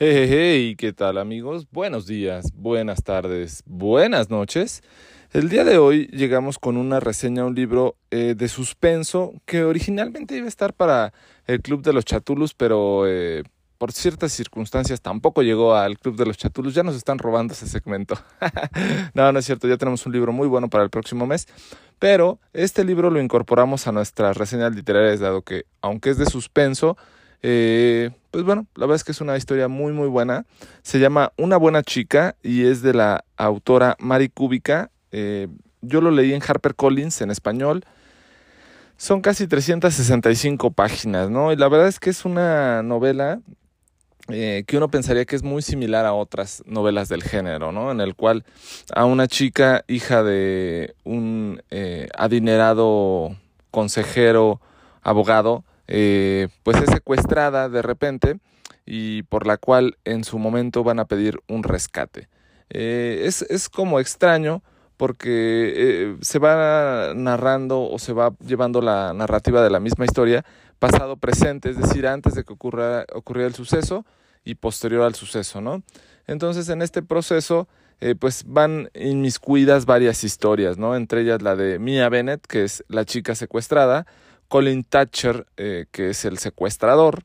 Hey, hey, ¿qué tal amigos? Buenos días, buenas tardes, buenas noches. El día de hoy llegamos con una reseña a un libro eh, de suspenso que originalmente iba a estar para el Club de los Chatulus, pero eh, por ciertas circunstancias tampoco llegó al Club de los Chatulus. Ya nos están robando ese segmento. no, no es cierto, ya tenemos un libro muy bueno para el próximo mes. Pero este libro lo incorporamos a nuestras reseñas literarias, dado que, aunque es de suspenso, eh, pues bueno, la verdad es que es una historia muy muy buena. Se llama Una buena chica y es de la autora Mari Kubica. Eh, yo lo leí en HarperCollins en español. Son casi 365 páginas, ¿no? Y la verdad es que es una novela eh, que uno pensaría que es muy similar a otras novelas del género, ¿no? En el cual a una chica, hija de un eh, adinerado consejero, abogado, eh, pues es secuestrada de repente y por la cual en su momento van a pedir un rescate. Eh, es, es, como extraño porque eh, se va narrando o se va llevando la narrativa de la misma historia pasado presente, es decir, antes de que ocurra, ocurriera el suceso y posterior al suceso, ¿no? Entonces en este proceso pues van inmiscuidas varias historias, ¿no? Entre ellas la de Mia Bennett, que es la chica secuestrada, Colin Thatcher, eh, que es el secuestrador,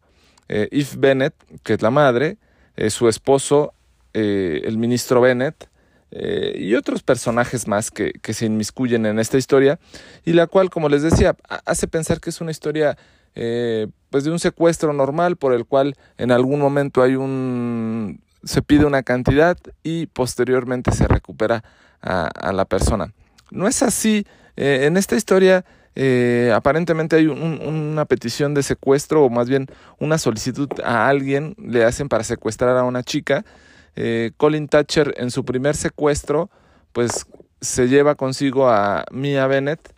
eh, Eve Bennett, que es la madre, eh, su esposo, el ministro Bennett, y otros personajes más que, se inmiscuyen en esta historia, y la cual, como les decía, hace pensar que es una historia pues de un secuestro normal por el cual en algún momento hay un se pide una cantidad y posteriormente se recupera a la persona. No es así. en esta historia eh, aparentemente hay una petición de secuestro o más bien una solicitud a alguien le hacen para secuestrar a una chica. Eh, Colin Thatcher en su primer secuestro pues se lleva consigo a Mia Bennett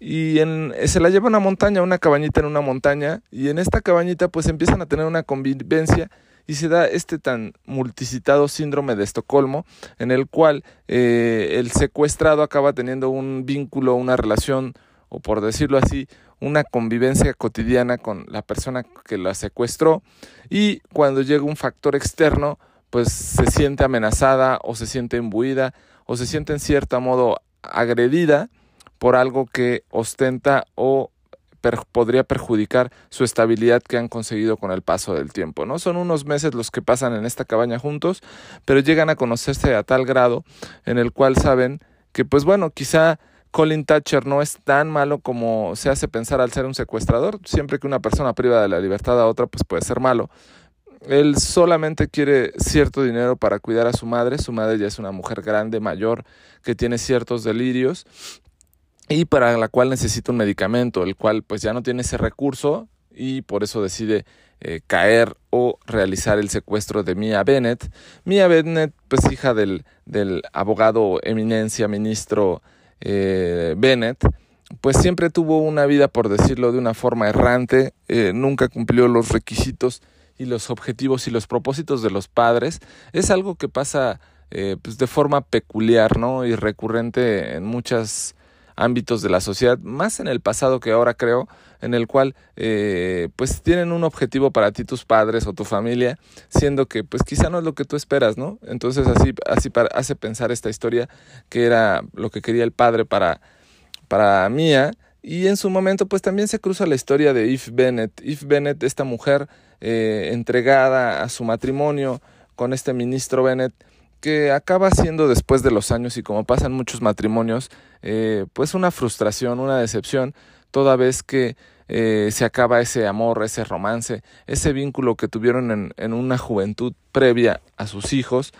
y en, se la lleva a una montaña, una cabañita en una montaña y en esta cabañita pues empiezan a tener una convivencia y se da este tan multicitado síndrome de Estocolmo en el cual eh, el secuestrado acaba teniendo un vínculo, una relación o por decirlo así, una convivencia cotidiana con la persona que la secuestró y cuando llega un factor externo, pues se siente amenazada o se siente imbuida o se siente en cierto modo agredida por algo que ostenta o podría perjudicar su estabilidad que han conseguido con el paso del tiempo. No son unos meses los que pasan en esta cabaña juntos, pero llegan a conocerse a tal grado en el cual saben que pues bueno, quizá Colin Thatcher no es tan malo como se hace pensar al ser un secuestrador. Siempre que una persona priva de la libertad a otra, pues puede ser malo. Él solamente quiere cierto dinero para cuidar a su madre. Su madre ya es una mujer grande, mayor, que tiene ciertos delirios y para la cual necesita un medicamento, el cual pues ya no tiene ese recurso y por eso decide eh, caer o realizar el secuestro de Mia Bennett. Mia Bennett, pues hija del, del abogado eminencia, ministro eh, Bennett, pues siempre tuvo una vida, por decirlo de una forma errante, eh, nunca cumplió los requisitos y los objetivos y los propósitos de los padres. Es algo que pasa eh, pues de forma peculiar ¿no? y recurrente en muchos ámbitos de la sociedad, más en el pasado que ahora creo, en el cual eh, pues tienen un objetivo para ti tus padres o tu familia, siendo que pues quizá no es lo que tú esperas, ¿no? Entonces así, así hace pensar esta historia que era lo que quería el padre para, para Mía. Y en su momento pues también se cruza la historia de Eve Bennett. Eve Bennett, esta mujer eh, entregada a su matrimonio con este ministro Bennett, que acaba siendo después de los años y como pasan muchos matrimonios, eh, pues una frustración, una decepción, toda vez que eh, se acaba ese amor, ese romance, ese vínculo que tuvieron en, en, una juventud previa a sus hijos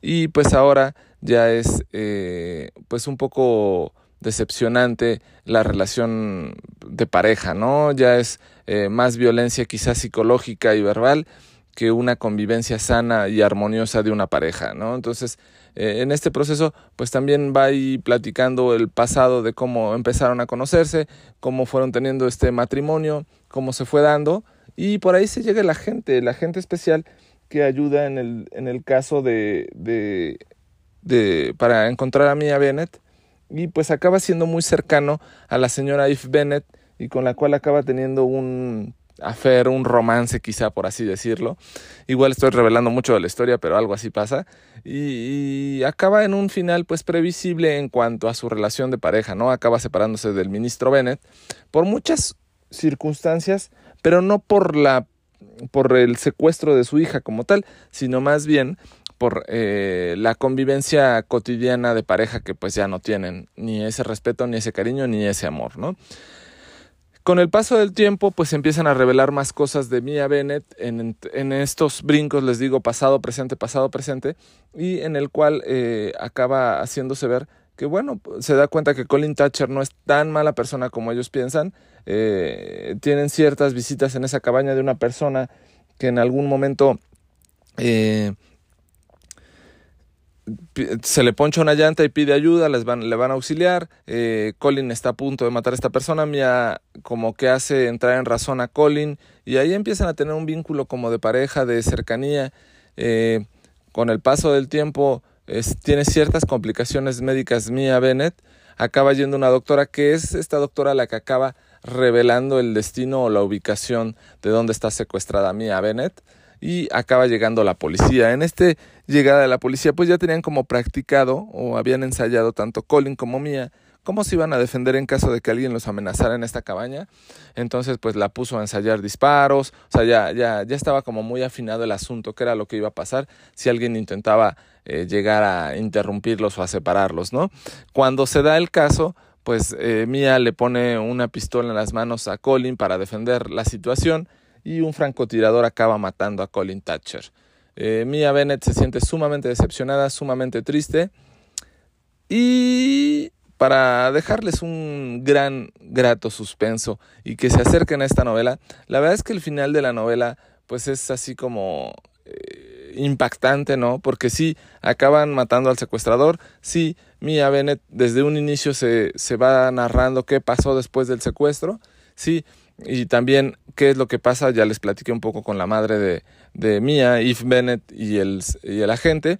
y pues ahora ya es eh, pues un poco decepcionante la relación de pareja, ¿no? Ya es eh, más violencia quizás psicológica y verbal que una convivencia sana y armoniosa de una pareja, ¿no? Entonces, eh, en este proceso, pues también va ahí platicando el pasado de cómo empezaron a conocerse, cómo fueron teniendo este matrimonio, cómo se fue dando, y por ahí se llega la gente, la gente especial que ayuda en el, en el caso de, de, de, para encontrar a Mia Bennett, y pues acaba siendo muy cercano a la señora Eve Bennett, y con la cual acaba teniendo un, afer, un romance quizá por así decirlo. Igual estoy revelando mucho de la historia, pero algo así pasa. Y, y, acaba en un final pues previsible en cuanto a su relación de pareja, ¿no? Acaba separándose del ministro Bennett por muchas circunstancias, pero no por la por el secuestro de su hija como tal, sino más bien por eh, la convivencia cotidiana de pareja que pues ya no tienen ni ese respeto, ni ese cariño, ni ese amor, ¿no? Con el paso del tiempo, pues empiezan a revelar más cosas de Mia Bennett en, en estos brincos, les digo, pasado, presente, pasado, presente, y en el cual eh, acaba haciéndose ver que, bueno, se da cuenta que Colin Thatcher no es tan mala persona como ellos piensan. Eh, tienen ciertas visitas en esa cabaña de una persona que en algún momento eh, se le poncha una llanta y pide ayuda, les van, le van a auxiliar. Eh, Colin está a punto de matar a esta persona. Mia como que hace entrar en razón a Colin y ahí empiezan a tener un vínculo como de pareja, de cercanía. Eh, con el paso del tiempo tiene ciertas complicaciones médicas Mia Bennett. Acaba yendo una doctora que es esta doctora la que acaba revelando el destino o la ubicación de donde está secuestrada Mia Bennett y acaba llegando la policía. En este llegada de la policía, pues ya tenían como practicado o habían ensayado tanto Colin como Mia cómo se iban a defender en caso de que alguien los amenazara en esta cabaña. Entonces, pues la puso a ensayar disparos, o sea, ya, ya, ya estaba como muy afinado el asunto, qué era lo que iba a pasar si alguien intentaba eh, llegar a interrumpirlos o a separarlos, ¿no? Cuando se da el caso, pues eh, Mia le pone una pistola en las manos a Colin para defender la situación y un francotirador acaba matando a Colin Thatcher. Eh, Mia Bennett se siente sumamente decepcionada, sumamente triste y para dejarles un gran, grato suspenso y que se acerquen a esta novela, la verdad es que el final de la novela pues es así como eh, impactante, ¿no? Porque sí, acaban matando al secuestrador, sí, Mia Bennett desde un inicio se, se va narrando qué pasó después del secuestro, sí, y también qué es lo que pasa, ya les platiqué un poco con la madre de, de Mia, Eve Bennett y el, y el agente,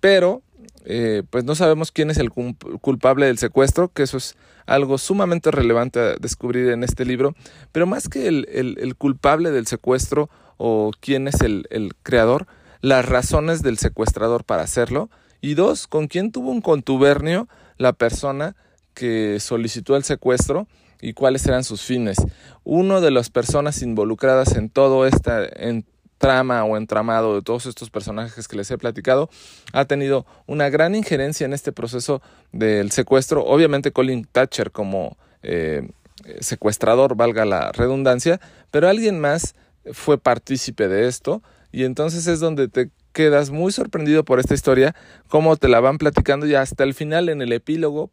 pero eh, pues no sabemos quién es el culpable del secuestro, que eso es algo sumamente relevante a descubrir en este libro, pero más que el, el, el culpable del secuestro o quién es el, el creador, las razones del secuestrador para hacerlo, y dos, con quién tuvo un contubernio la persona que solicitó el secuestro y cuáles eran sus fines. Uno de las personas involucradas en todo esta trama o entramado de todos estos personajes que les he platicado ha tenido una gran injerencia en este proceso del secuestro. Obviamente Colin Thatcher como eh, secuestrador, valga la redundancia, pero alguien más fue partícipe de esto y entonces es donde te quedas muy sorprendido por esta historia, cómo te la van platicando y hasta el final en el epílogo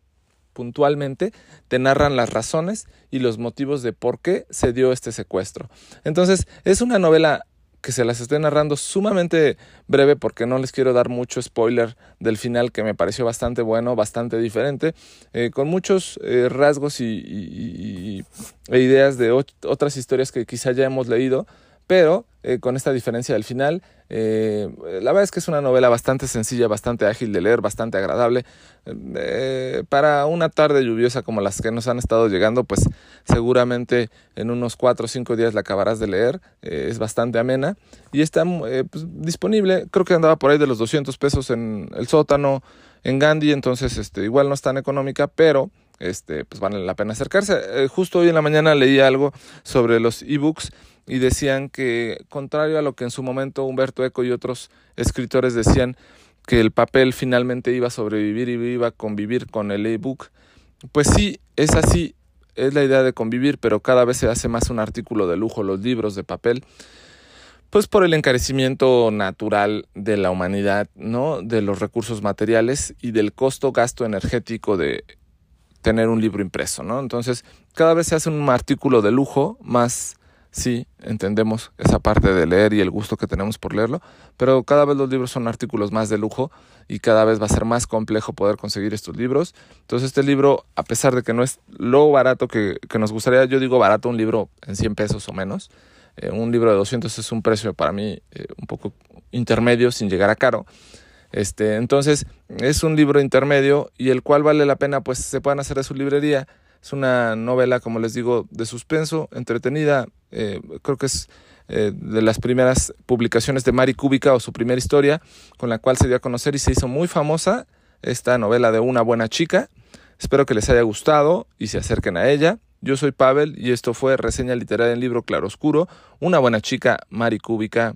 puntualmente te narran las razones y los motivos de por qué se dio este secuestro. Entonces, es una novela que se las estoy narrando sumamente breve porque no les quiero dar mucho spoiler del final que me pareció bastante bueno, bastante diferente, eh, con muchos eh, rasgos y, e ideas de otras historias que quizá ya hemos leído, pero eh, con esta diferencia del final. Eh, la verdad es que es una novela bastante sencilla, bastante ágil de leer, bastante agradable. Eh, para una tarde lluviosa como las que nos han estado llegando, pues seguramente en unos 4 o 5 días la acabarás de leer. es bastante amena y está pues, disponible, creo que andaba por ahí de los 200 pesos en el sótano, en Gandhi, entonces este, igual no es tan económica, pero este, pues vale la pena acercarse. justo hoy en la mañana leí algo sobre los ebooks y decían que, contrario a lo que en su momento Humberto Eco y otros escritores decían, que el papel finalmente iba a sobrevivir y iba a convivir con el ebook, pues sí, es así, es la idea de convivir, pero cada vez se hace más un artículo de lujo los libros de papel, pues por el encarecimiento natural de la humanidad, ¿no? De los recursos materiales y del costo gasto energético de tener un libro impreso, ¿no? Entonces, cada vez se hace un artículo de lujo más sí entendemos esa parte de leer y el gusto que tenemos por leerlo, pero cada vez los libros son artículos más de lujo y cada vez va a ser más complejo poder conseguir estos libros. Entonces este libro, a pesar de que no es lo barato que, nos gustaría, yo digo barato un libro en 100 pesos o menos, eh, un libro de 200 es un precio para mí eh, un poco intermedio sin llegar a caro. Este, entonces es un libro intermedio y el cual vale la pena pues se puedan hacer de su librería. Es una novela, como les digo, de suspenso, entretenida, Eh, creo que es eh, de las primeras publicaciones de Mari Cúbica o su primera historia, con la cual se dio a conocer y se hizo muy famosa esta novela de una buena chica. Espero que les haya gustado y se acerquen a ella. Yo soy Pavel y esto fue Reseña Literaria en Libro Claroscuro, Una buena chica, Mari Cúbica.